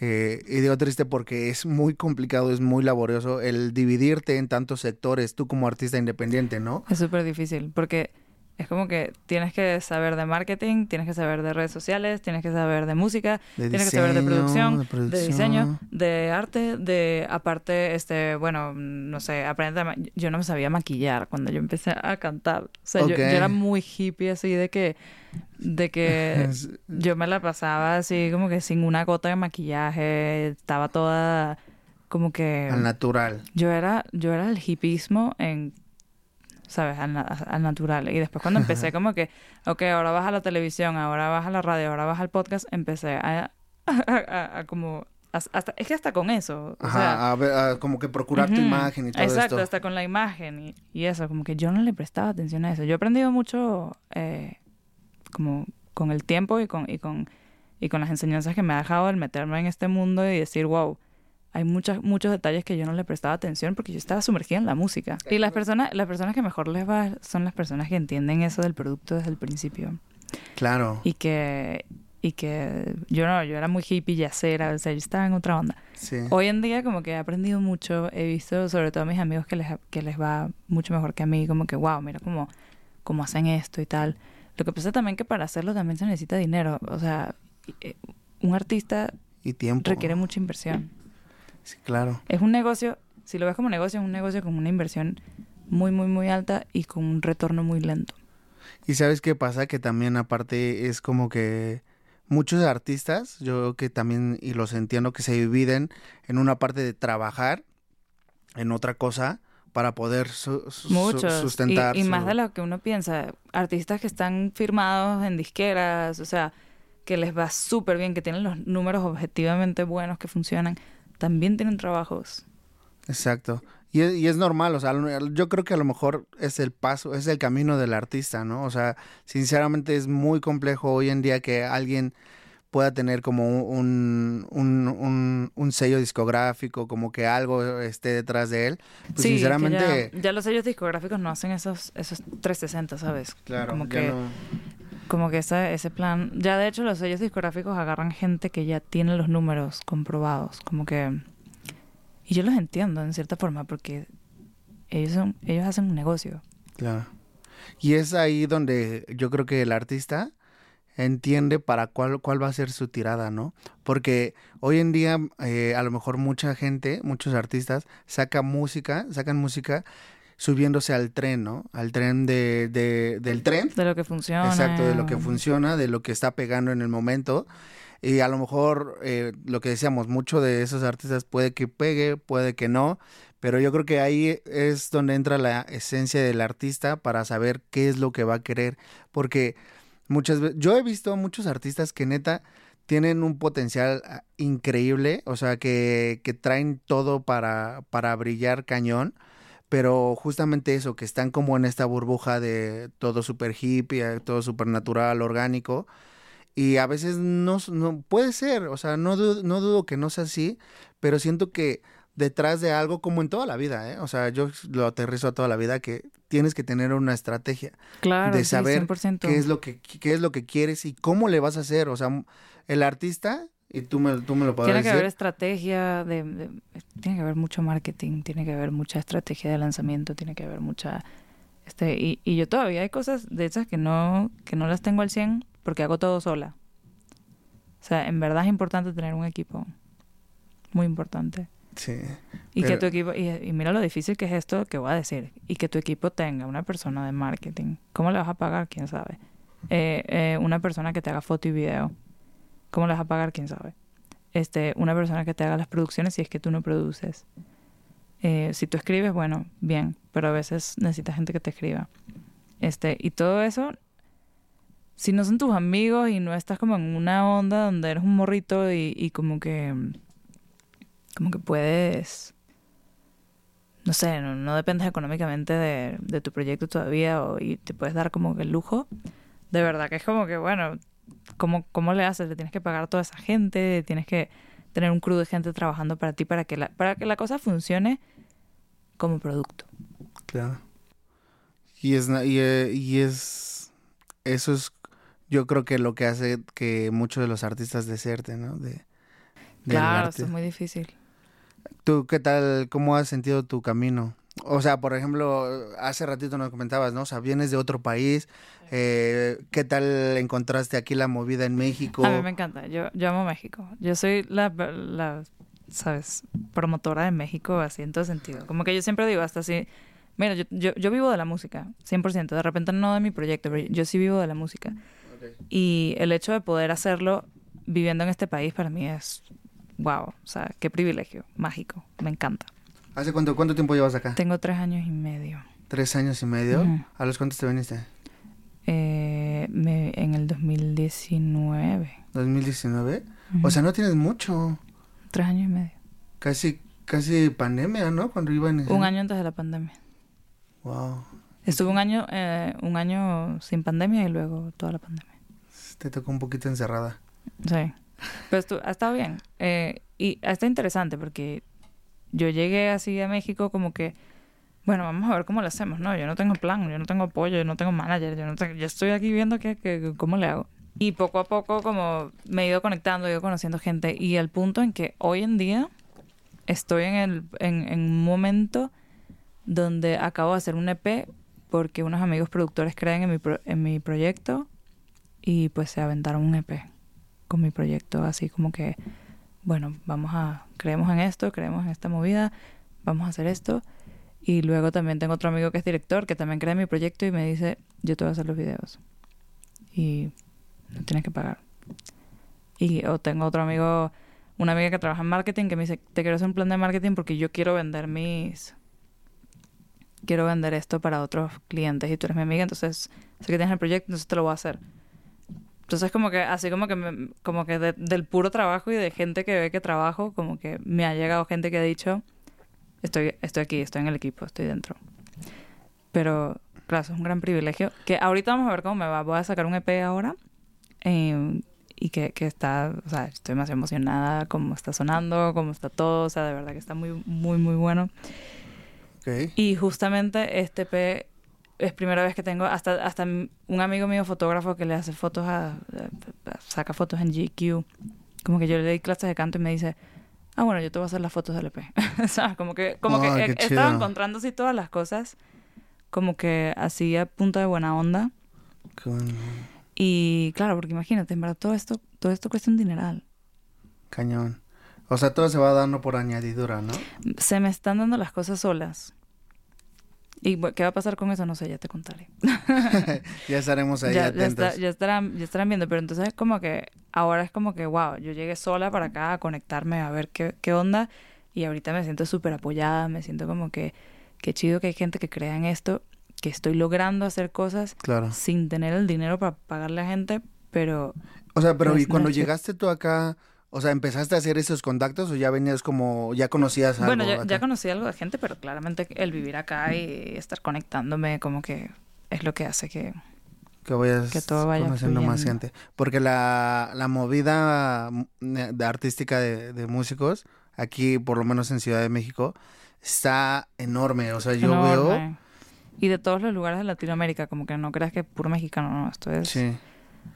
eh, y digo triste porque es muy complicado, es muy laborioso el dividirte en tantos sectores, tú como artista independiente, ¿no? Es súper difícil porque es como que tienes que saber de marketing, tienes que saber de redes sociales, tienes que saber de música, De tienes que saber de producción, de de, diseño, de arte, de aparte, este, bueno, no sé, aprender. a Yo no me sabía maquillar cuando yo empecé a cantar. O sea, yo, era muy hippie así de que, de que yo me la pasaba así como que sin una gota de maquillaje, estaba toda como que al natural. yo era yo era el hipismo en sabes al, na- al natural. Y después cuando empecé como que ok, ahora vas a la televisión ahora vas a la radio ahora vas al podcast empecé a, a- a- a como as- hasta es que hasta con eso o Ajá, sea a como que procurar tu imagen y todo exacto esto. hasta con la imagen y, y eso como que yo no le prestaba atención a eso. Yo he aprendido mucho eh, como con el tiempo y con y con y con las enseñanzas que me ha dejado el meterme en este mundo y decir wow hay muchas, muchos detalles que yo no le prestaba atención porque yo estaba sumergida en la música. Y las personas, las personas que mejor les va son las personas que entienden eso del producto desde el principio. Claro. Y que, y que yo no, yo era muy hippie, yacera, o sea, yo estaba en otra onda. Sí. Hoy en día como que he aprendido mucho, he visto sobre todo a mis amigos que les, que les va mucho mejor que a mí, como que wow, mira cómo, cómo hacen esto y tal. Lo que pasa también que para hacerlo también se necesita dinero, o sea, eh, un artista Y tiempo. requiere mucha inversión. Sí, claro. Es un negocio, si lo ves como negocio, es un negocio con una inversión muy, muy, muy alta y con un retorno muy lento. Y sabes qué pasa, que también aparte es como que muchos artistas, yo creo que también, y los entiendo, que se dividen en una parte de trabajar, en otra cosa, para poder su- su- Muchos. sustentar. y, y más su- de lo que uno piensa. Artistas que están firmados en disqueras, o sea, que les va súper bien, que tienen los números objetivamente buenos, que funcionan, también tienen trabajos. Exacto. Y es, y es normal, o sea, yo creo que a lo mejor es el paso, es el camino del artista, ¿no? O sea, sinceramente es muy complejo hoy en día que alguien pueda tener como un, un, un, un sello discográfico, como que algo esté detrás de él. Pues sí, sinceramente... ya, ya los sellos discográficos no hacen esos, esos 360, ¿sabes? Claro, como que, no- como que ese, ese plan. Ya de hecho, los sellos discográficos agarran gente que ya tiene los números comprobados. Como que. Y yo los entiendo en cierta forma, porque ellos son, ellos hacen un negocio. Claro. Y es ahí donde yo creo que el artista entiende para cuál, cuál va a ser su tirada, ¿no? Porque hoy en día eh, a lo mejor mucha gente, muchos artistas, sacan música, sacan música subiéndose al tren, ¿no? Al tren de, de- del tren. De lo que funciona. Exacto, de lo que funciona, de lo que está pegando en el momento. Y a lo mejor eh, lo que decíamos, mucho de esos artistas puede que pegue, puede que no, pero yo creo que ahí es donde entra la esencia del artista para saber qué es lo que va a querer. Porque muchas veces, yo he visto muchos artistas que neta tienen un potencial ah, increíble, o sea, que, que traen todo para, para brillar cañón, pero justamente eso, que están como en esta burbuja de todo super hippie, todo super natural, orgánico, y a veces no, no puede ser, o sea, no, du- no dudo que no sea así, pero siento que detrás de algo, como en toda la vida, ¿eh? o sea, yo lo aterrizo a toda la vida, que tienes que tener una estrategia Claro, de saber 100%. qué es lo que qué es lo que quieres y cómo le vas a hacer, o sea, el artista y tú me, tú me lo podrás Tiene que decir. haber estrategia, de, de- tiene que haber mucho marketing, tiene que haber mucha estrategia de lanzamiento, tiene que haber mucha... este Y, y yo todavía hay cosas de esas que no, que no las tengo al 100 porque hago todo sola. O sea, en verdad es importante tener un equipo. Muy importante. Sí. Y que tu equipo, y, y mira lo difícil que es esto que voy a decir, y que tu equipo tenga una persona de marketing. ¿Cómo le vas a pagar? ¿Quién sabe? Eh, eh, una persona que te haga foto y video. ¿Cómo le vas a pagar? ¿Quién sabe? Este, una persona que te haga las producciones si es que tú no produces. Eh, si tú escribes, bueno, bien, pero a veces necesitas gente que te escriba. Este, y todo eso, si no son tus amigos y no estás como en una onda donde eres un morrito y, y como que como que puedes no sé, no, no dependes económicamente de, de tu proyecto todavía o, y te puedes dar como que el lujo. De verdad que es como que, bueno, ¿cómo, ¿cómo le haces? Le tienes que pagar a toda esa gente, tienes que tener un crew de gente trabajando para ti para que la, para que la cosa funcione como producto. Claro. Y es, y, eh, y es, eso es, yo creo que lo que hace que muchos de los artistas deserten, ¿no? De, del claro, eso es muy difícil. ¿Tú qué tal, cómo has sentido tu camino? O sea, por ejemplo, hace ratito nos comentabas, ¿no? O sea, vienes de otro país, eh, ¿qué tal encontraste aquí la movida en México? A mí me encanta, yo, yo amo México. Yo soy la, la, ¿sabes? Promotora de México así en todo sentido. Como que yo siempre digo, hasta así, mira, yo, yo, yo vivo de la música, 100%. De repente no de mi proyecto, pero yo sí vivo de la música. Y el hecho de poder hacerlo viviendo en este país para mí es, wow, o sea, qué privilegio, mágico, me encanta. ¿Hace cuánto, cuánto tiempo llevas acá? Tengo tres años y medio. ¿Tres años y medio? ¿A los cuántos te viniste? Eh, me- en el 2019. ¿2019? Ujú. O sea, no tienes mucho. Tres años y medio. Casi, casi pandemia, ¿no? Cuando iban... Un año antes de la pandemia. Wow. Estuve un año, eh, un año sin pandemia y luego toda la pandemia. Te tocó un poquito encerrada. Sí. Pero ha estado bien. Eh, y está interesante porque yo llegué así a México como que, bueno, vamos a ver cómo lo hacemos, ¿no? Yo no tengo plan, yo no tengo apoyo, yo no tengo manager, yo no tengo, yo estoy aquí viendo que, que- cómo le hago. Y poco a poco como me he ido conectando, he ido conociendo gente y el punto en que hoy en día estoy en, el, en, en un momento donde acabo de hacer un EP porque unos amigos productores creen en mi, pro- en mi proyecto y pues se aventaron un EP con mi proyecto así como que bueno vamos a creemos en esto creemos en esta movida vamos a hacer esto. Y luego también tengo otro amigo que es director que también cree en mi proyecto y me dice yo te voy a hacer los videos. Y no tienes que pagar. Y o tengo otro amigo una amiga que trabaja en marketing que me dice te quiero hacer un plan de marketing porque yo quiero vender mis quiero vender esto para otros clientes y tú eres mi amiga, entonces sé que tienes el proyecto, entonces te lo voy a hacer. Entonces como que así como que me- como que de- del puro trabajo y de gente que ve que trabajo, como que me ha llegado gente que ha dicho estoy estoy aquí, estoy en el equipo, estoy dentro. Pero claro, eso es un gran privilegio que ahorita vamos a ver cómo me va. Voy a sacar un EP ahora. eh, y que, que está, o sea, estoy más emocionada cómo está sonando, cómo está todo, o sea, de verdad que está muy, muy, muy bueno. Ok. Y justamente este P es primera vez que tengo hasta hasta un amigo mío fotógrafo que le hace fotos a, a- a- saca fotos en GQ. Como que yo le di clases de canto y me dice, "Ah, bueno, yo te voy a hacer las fotos del EP." ¿Sabes? Como que como que he, estado chido. encontrando así todas las cosas como que así a punta de buena onda. Y claro, porque imagínate, en verdad todo esto todo esto cuesta un dineral. Cañón. O sea, todo se va dando por añadidura, ¿no? Se me están dando las cosas solas. ¿Y qué va a pasar con eso? No sé, ya te contaré. ya estaremos ahí ya, ya, atentos. está- ya estarán, ya estarán viendo, pero entonces es como que ahora es como que, wow, yo llegué sola para acá a conectarme a ver qué, qué onda y ahorita me siento súper apoyada, me siento como que qué chido que hay gente que crea en esto, que estoy logrando hacer cosas Claro. sin tener el dinero para pagarle a gente, pero O sea, pero Pues, ¿y cuando no llegaste tú acá, o sea, empezaste a hacer esos contactos o ya venías como, ya conocías algo? bueno, ya, ya conocí algo de gente, pero claramente el vivir acá y estar conectándome como que es lo que hace que... que vayas que todo vaya conociendo más gente. Porque la, la movida mm, de artística de, de músicos, aquí por lo menos en Ciudad de México, está enorme. O sea, yo veo... Y de todos los lugares de Latinoamérica, como que no creas que es puro mexicano, no, esto es... Sí,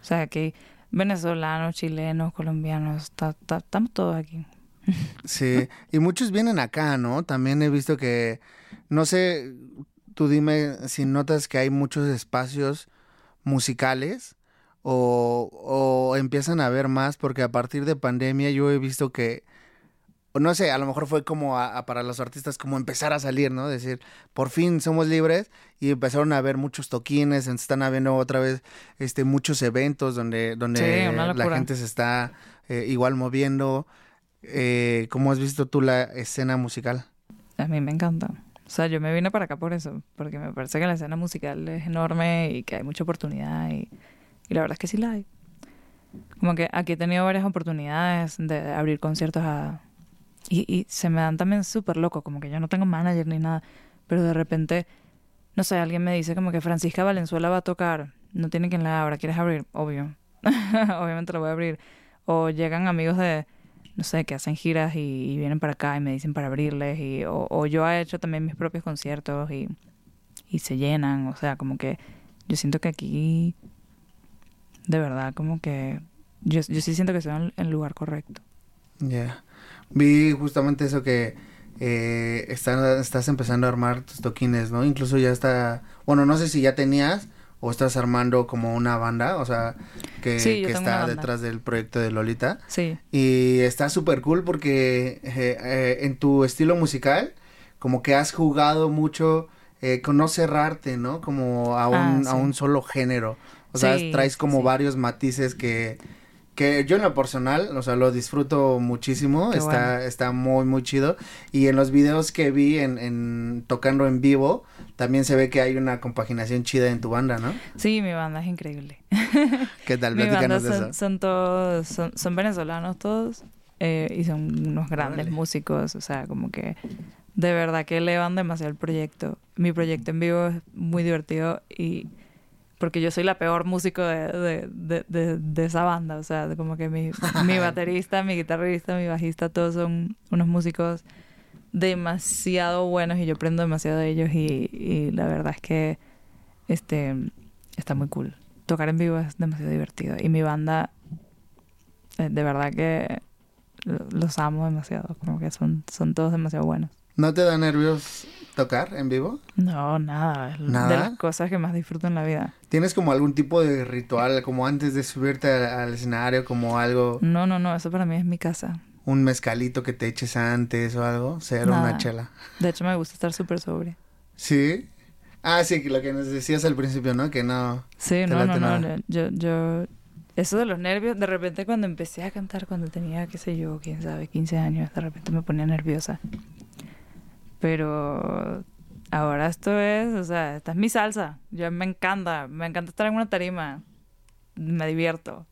O sea, que venezolanos, chilenos, colombianos, ta- ta- estamos todos aquí. sí. Y muchos vienen acá, ¿no? También he visto que, no sé, tú dime si notas que hay muchos espacios musicales o, o empiezan a haber más, porque a partir de pandemia yo he visto que, o no sé, a lo mejor fue como a- a para los artistas como empezar a salir, ¿no? Decir, por fin somos libres y empezaron a haber muchos toquines, están habiendo otra vez este muchos eventos donde, donde Sí, la gente se está eh, igual moviendo. Eh, ¿Cómo has visto tú la escena musical? A mí me encanta. O sea, yo me vine para acá por eso, porque me parece que la escena musical es enorme y que hay mucha oportunidad y, y la verdad es que sí la hay. Como que aquí he tenido varias oportunidades de abrir conciertos a... Y, y se me dan también súper loco, como que yo no tengo manager ni nada, pero de repente, no sé, alguien me dice como que Francisca Valenzuela va a tocar, no tiene quien la abra, ¿quieres abrir? Obvio. Obviamente lo voy a abrir. O llegan amigos de, no sé, que hacen giras y, vienen para acá y me dicen para abrirles. Y, o, o yo he hecho también mis propios conciertos y, y se llenan. O sea, como que yo siento que aquí, de verdad, como que yo, yo sí siento que estoy en el lugar correcto. Ya. Vi justamente eso que eh, está- estás empezando a armar tus toquines, ¿no? Incluso ya está, bueno, no sé si ya tenías o estás armando como una banda, o sea, que, Sí, está detrás del proyecto de Lolita. Sí, Y está súper cool porque eh, eh, en tu estilo musical, como que has jugado mucho eh, con no cerrarte, ¿no? Como a un, Ah, a un solo género. O sea, Sí, traes como varios matices que, que yo en lo personal, o sea, lo disfruto muchísimo. Qué está, bueno. está muy, muy chido. Y en los videos que vi en, en tocando en vivo, también se ve que hay una compaginación chida en tu banda, ¿no? sí, mi banda es increíble. ¿Qué tal? Mi banda Platícanos de son, eso. son todos, son, son venezolanos todos eh, y son unos grandes Órale. músicos, o sea, como que de verdad que elevan demasiado el proyecto. Mi proyecto en vivo es muy divertido y porque yo soy la peor músico de, de, de, de- de esa banda, o sea, como que mi, mi baterista, mi guitarrista, mi bajista, todos son unos músicos demasiado buenos y yo aprendo demasiado de ellos y, y la verdad es que este está muy cool. tocar en vivo es demasiado divertido. Y mi banda, eh, de verdad que lo- los amo demasiado. Como que son, son todos demasiado buenos. ¿No te da nervios tocar en vivo? No, nada. ¿Nada? de las cosas que más disfruto en la vida. ¿Tienes como algún tipo de ritual, como antes de subirte al, al escenario, como algo, No, no, no. Eso para mí es mi casa. un mezcalito que te eches antes o algo? Ser una chela. De hecho, me gusta estar súper sobre. ¿Sí? Ah, sí, lo que nos decías al principio, ¿no? Que no... Sí, no, no, no. Yo, yo, eso de los nervios, de repente cuando empecé a cantar, cuando tenía, qué sé yo, quién sabe, 15 años, de repente me ponía nerviosa. Pero ahora esto es, o sea, esta es mi salsa. Yo me encanta, me encanta estar en una tarima. Me divierto.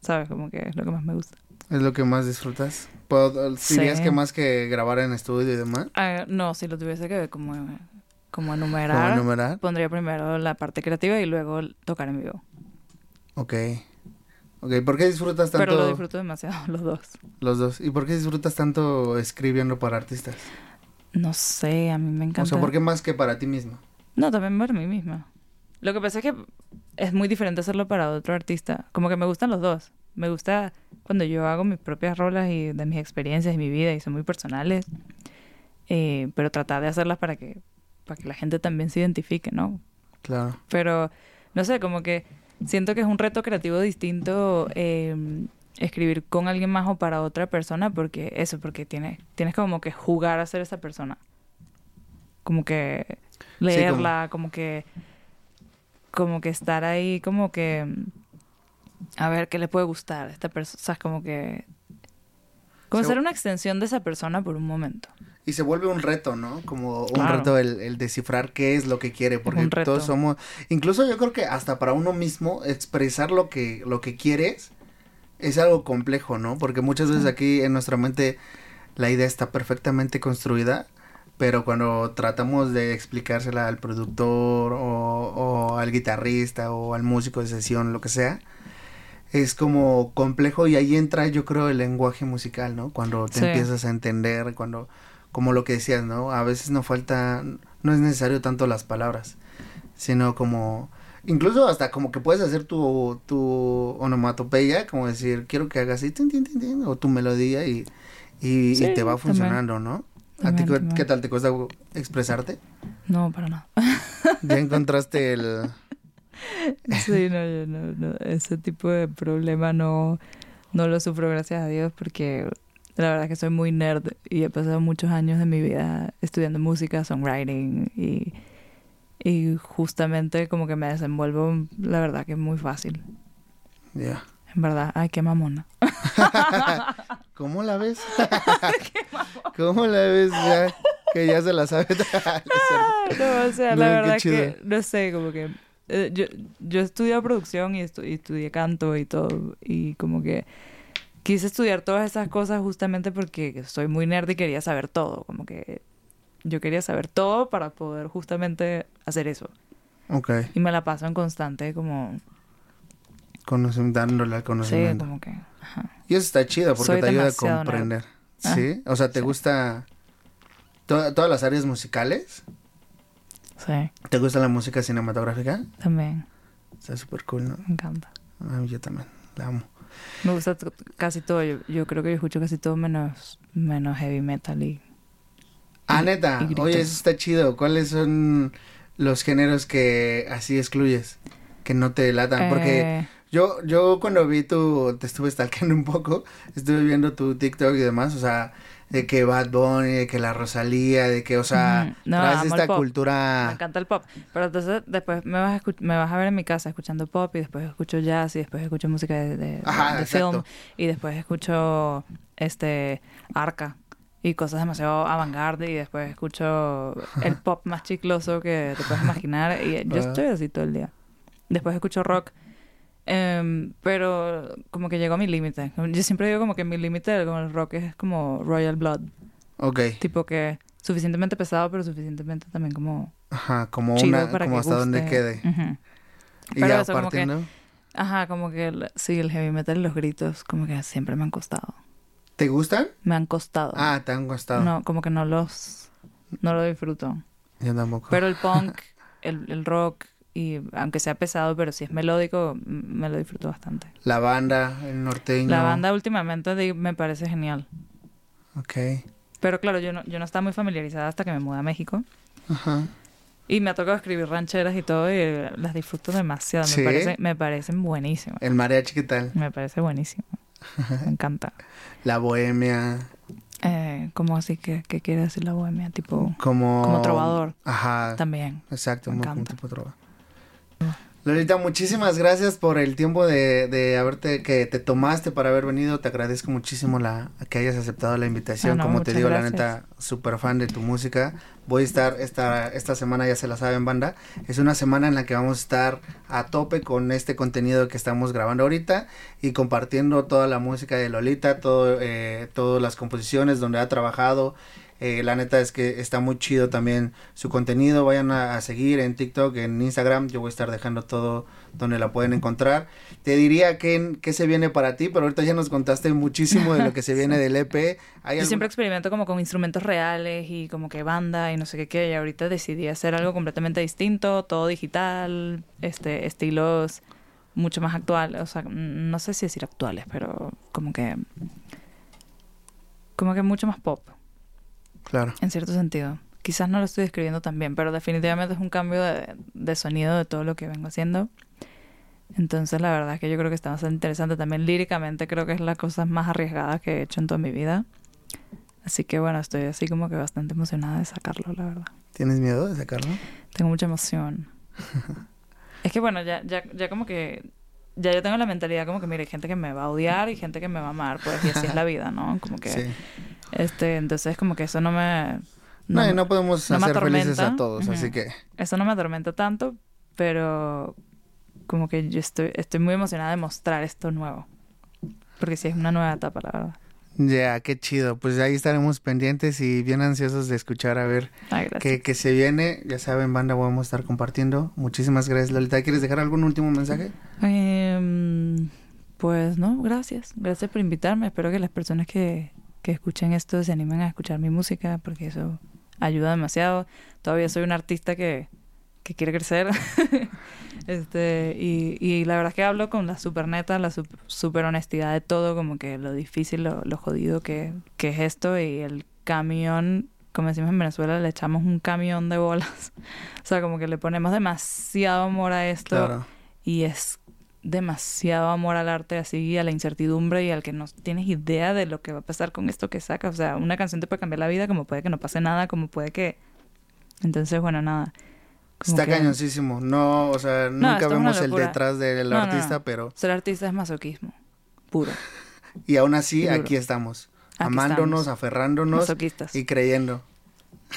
¿Sabes? Como que es lo que más me gusta. ¿Es lo que más disfrutas? ¿Puedo- Sí. ¿Dirías que más que grabar en estudio y demás? Ah, no, si lo tuviese que como, como ¿Como enumerar, enumerar? pondría primero la parte creativa y luego tocar en vivo. Ok. Ok, ¿por qué disfrutas tanto Pero lo disfruto demasiado, los dos. los dos? ¿Y por qué disfrutas tanto escribiendo para artistas? No sé, a mí me encanta. O sea, ¿por qué más que para ti mismo? No, también para mí misma. Lo que pasa es que es muy diferente hacerlo para otro artista. Como que me gustan los dos. Me gusta cuando yo hago mis propias rolas y de mis experiencias y mi vida y son muy personales. Eh, pero tratar de hacerlas para que, para que la gente también se identifique, ¿no? Claro. Pero, no sé, como que siento que es un reto creativo distinto eh, escribir con alguien más o para otra persona porque eso, porque tienes, tienes como que jugar a ser esa persona. Como que leerla, como... que como que estar ahí, como que a ver qué le puede gustar a esta persona, o sea, como que como Se- ser una extensión de esa persona por un momento. Y se vuelve un reto, ¿no? Como un Claro. reto el, el descifrar qué es lo que quiere, porque todos somos, incluso yo creo que hasta para uno mismo expresar lo que lo que quieres es algo complejo, ¿no? Porque muchas veces aquí en nuestra mente la idea está perfectamente construida, pero cuando tratamos de explicársela al productor o, o al guitarrista o al músico de sesión, lo que sea, es como complejo y ahí entra yo creo el lenguaje musical, ¿no? Cuando te Sí. empiezas a entender, cuando, como lo que decías, ¿no? A veces no falta, no es necesario tanto las palabras, sino como, incluso hasta como que puedes hacer tu, tu onomatopeya, como decir, quiero que hagas así, tin, tin, tin, tin, o tu melodía y, y, te va también. funcionando, ¿no? ¿A ti qué tal te cuesta expresarte? No, para nada. Ya encontraste el... Sí, no, yo no, no, ese tipo de problema no, no lo sufro, gracias a Dios, porque la verdad es que soy muy nerd y he pasado muchos años de mi vida estudiando música, songwriting y, y justamente como que me desenvuelvo, la verdad que es muy fácil. Ya. En verdad, ay, qué mamona. ¿Cómo la ves? ¿Cómo la ves ya? Que ya se la sabe. no, o sea, No, la verdad que, no sé, como que eh, yo, yo estudié producción y, estu- y estudié canto y todo, y como que quise estudiar todas esas cosas justamente porque soy muy nerd y quería saber todo, como que yo quería saber todo para poder justamente hacer eso. ok, Y me la paso en constante como, conocimiento, dándole al sí, conocimiento. como que, ajá. Y eso está chido porque Soy te ayuda a nerd. comprender. Ah, ¿Sí? O sea, ¿te sí. gusta to- todas las áreas musicales? Sí, ¿Te gusta la música cinematográfica? también, Está súper cool, ¿no? me encanta. A mí yo también, la amo. Me gusta casi todo, yo, yo creo que yo escucho casi todo menos, menos heavy metal y... Ah, neta, oye, eso está chido. ¿Cuáles son los géneros que así excluyes? Que no te latan, porque... Eh, Yo, yo cuando vi tu, te estuve stalkeando un poco, estuve viendo tu TikTok y demás, o sea, de que Bad Bunny, de que la Rosalía, de que, o sea, Ujú. No, traes esta pop. Me cultura, encanta el pop. Pero entonces después me vas, a me vas a ver en mi casa escuchando pop y después escucho jazz y después escucho música de, de, Ajá, de exacto. film y después escucho este arca y cosas demasiado avant-garde y después escucho el pop más chicloso que te puedes imaginar y yo Ajá. estoy así todo el día. Después escucho rock. em, pero como que llegó a mi límite. Yo siempre digo como que mi límite con el rock es como Royal Blood. ok, Tipo que suficientemente pesado, pero suficientemente también como ajá, como chido una, para como que hasta donde quede. Y Pero como que- partiendo, Ajá, como que el- sí, el heavy metal y los gritos como que siempre me han costado. ¿Te gustan? Me han costado. Ah, te han gustado. No, como que no los no lo disfruto. Yo tampoco. Pero el punk, el, el rock, y aunque sea pesado, pero si es melódico, me lo disfruto bastante. La banda, el norteño. La banda últimamente me parece genial. Ok. Pero claro, yo no, yo no estaba muy familiarizada hasta que me mudé a México. Ajá. Y me ha tocado escribir rancheras y todo y eh, las disfruto demasiado. ¿Sí? Me, parece, me parecen buenísimas. El mariachi, ¿qué tal? Me parece buenísimo. Me encanta. La bohemia. Eh, ¿Cómo así que qué quiere decir la bohemia? Tipo, Como... Como trovador. Ajá. también. Exacto, Me como encanta. tipo trova. Lolita, muchísimas gracias por el tiempo de, de haberte, que te tomaste para haber venido. Te agradezco muchísimo la que hayas aceptado la invitación. Ah, no, Como te digo, la neta, súper fan de tu música. Voy a estar esta, esta semana, ya se la saben, banda. Es una semana en la que vamos a estar a tope con este contenido que estamos grabando ahorita y compartiendo toda la música de Lolita, todo, eh, todas las composiciones donde ha trabajado. Eh, la neta es que está muy chido también su contenido. Vayan a, a seguir en TikTok, en Instagram. Yo voy a estar dejando todo donde la pueden encontrar. Te diría que se viene para ti, pero ahorita ya nos contaste muchísimo de lo que se viene del EP. ¿Hay Yo algún- siempre experimento como con instrumentos reales y como que banda y no sé qué qué. Y ahorita decidí hacer algo completamente distinto, todo digital, este, estilos mucho más actuales. O sea, no sé si decir actuales, pero como que. Como que mucho más pop, Claro. en cierto sentido. Quizás no lo estoy describiendo tan bien, pero definitivamente es un cambio de, de sonido de todo lo que vengo haciendo. Entonces, la verdad es que yo creo que está bastante interesante. También líricamente creo que es la cosa más arriesgada que he hecho en toda mi vida. Así que bueno, estoy así como que bastante emocionada de sacarlo, la verdad. ¿Tienes miedo de sacarlo? Tengo mucha emoción. es que bueno, ya, ya, ya como que... Ya yo tengo la mentalidad como que, mire, hay gente que me va a odiar y gente que me va a amar, pues, y así es la vida, ¿no? Como que... Sí. Este, entonces como que eso no me... No, y me- no podemos no hacer felices a todos, así que eso no me atormenta tanto, pero como que yo estoy, estoy muy emocionada de mostrar esto nuevo. Porque sí es una nueva etapa, la verdad. Ya, qué chido. Pues ahí estaremos pendientes y bien ansiosos de escuchar a ver Ay, qué, qué se viene. Ya saben, banda, vamos a estar compartiendo. Muchísimas gracias, Lolita. ¿Quieres dejar algún último mensaje? Em, pues no, gracias. Gracias por invitarme. Espero que las personas que, que escuchen esto se animen a escuchar mi música porque eso ayuda demasiado. Todavía soy un artista que, que quiere crecer. este y, y la verdad es que hablo con la super neta, la sup- super honestidad de todo, como que lo difícil, lo, lo jodido que, que es esto y el camión, como decimos en Venezuela, le echamos un camión de bolas. o sea, como que le ponemos demasiado amor a esto Claro. y es demasiado amor al arte así a la incertidumbre y al que no tienes idea de lo que va a pasar con esto que sacas o sea una canción te puede cambiar la vida como puede que no pase nada como puede que entonces bueno nada Está que cañoncísimo. No, o sea, nunca vemos el detrás del No, artista, no. pero... ser artista es masoquismo puro Y aún así, aquí estamos. Aquí amándonos, estamos. aferrándonos masoquistas y creyendo.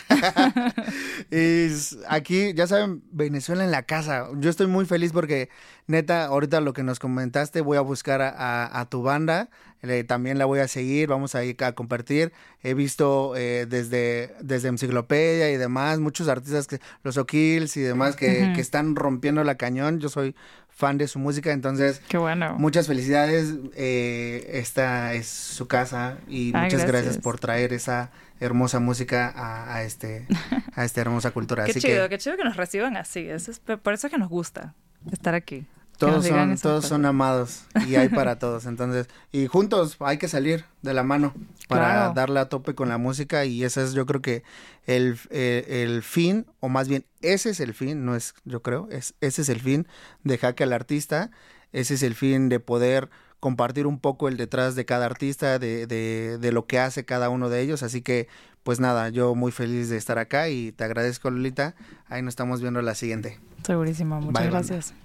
y s- aquí, ya saben, Venezuela en la casa. Yo estoy muy feliz porque, neta, ahorita lo que nos comentaste, voy a buscar a, a- a tu banda. Le- también la voy a seguir, vamos a ir a compartir. He visto eh, desde, desde Enciclopedia y demás, muchos artistas, que los O'Kills y demás, que, que están rompiendo la cañón. Yo soy fan de su música, entonces qué bueno Muchas felicidades. eh, esta es su casa y Ay, muchas gracias. gracias. por traer esa hermosa música a, a este a esta hermosa cultura. qué Así chido que qué chido que nos reciban así eso es por eso es que nos gusta estar aquí todos son todos son amados y hay para todos. Entonces y juntos hay que salir de la mano para Claro. darle a tope con la música y ese es yo creo que el, eh, el fin o más bien ese es el fin no es yo creo es ese es el fin de Jaque al artista ese es el fin de poder compartir un poco el detrás de cada artista, de, de, de lo que hace cada uno de ellos. Así que, pues nada, yo muy feliz de estar acá y te agradezco, Lolita. Ahí nos estamos viendo la siguiente. segurísimo muchas Bye, banda.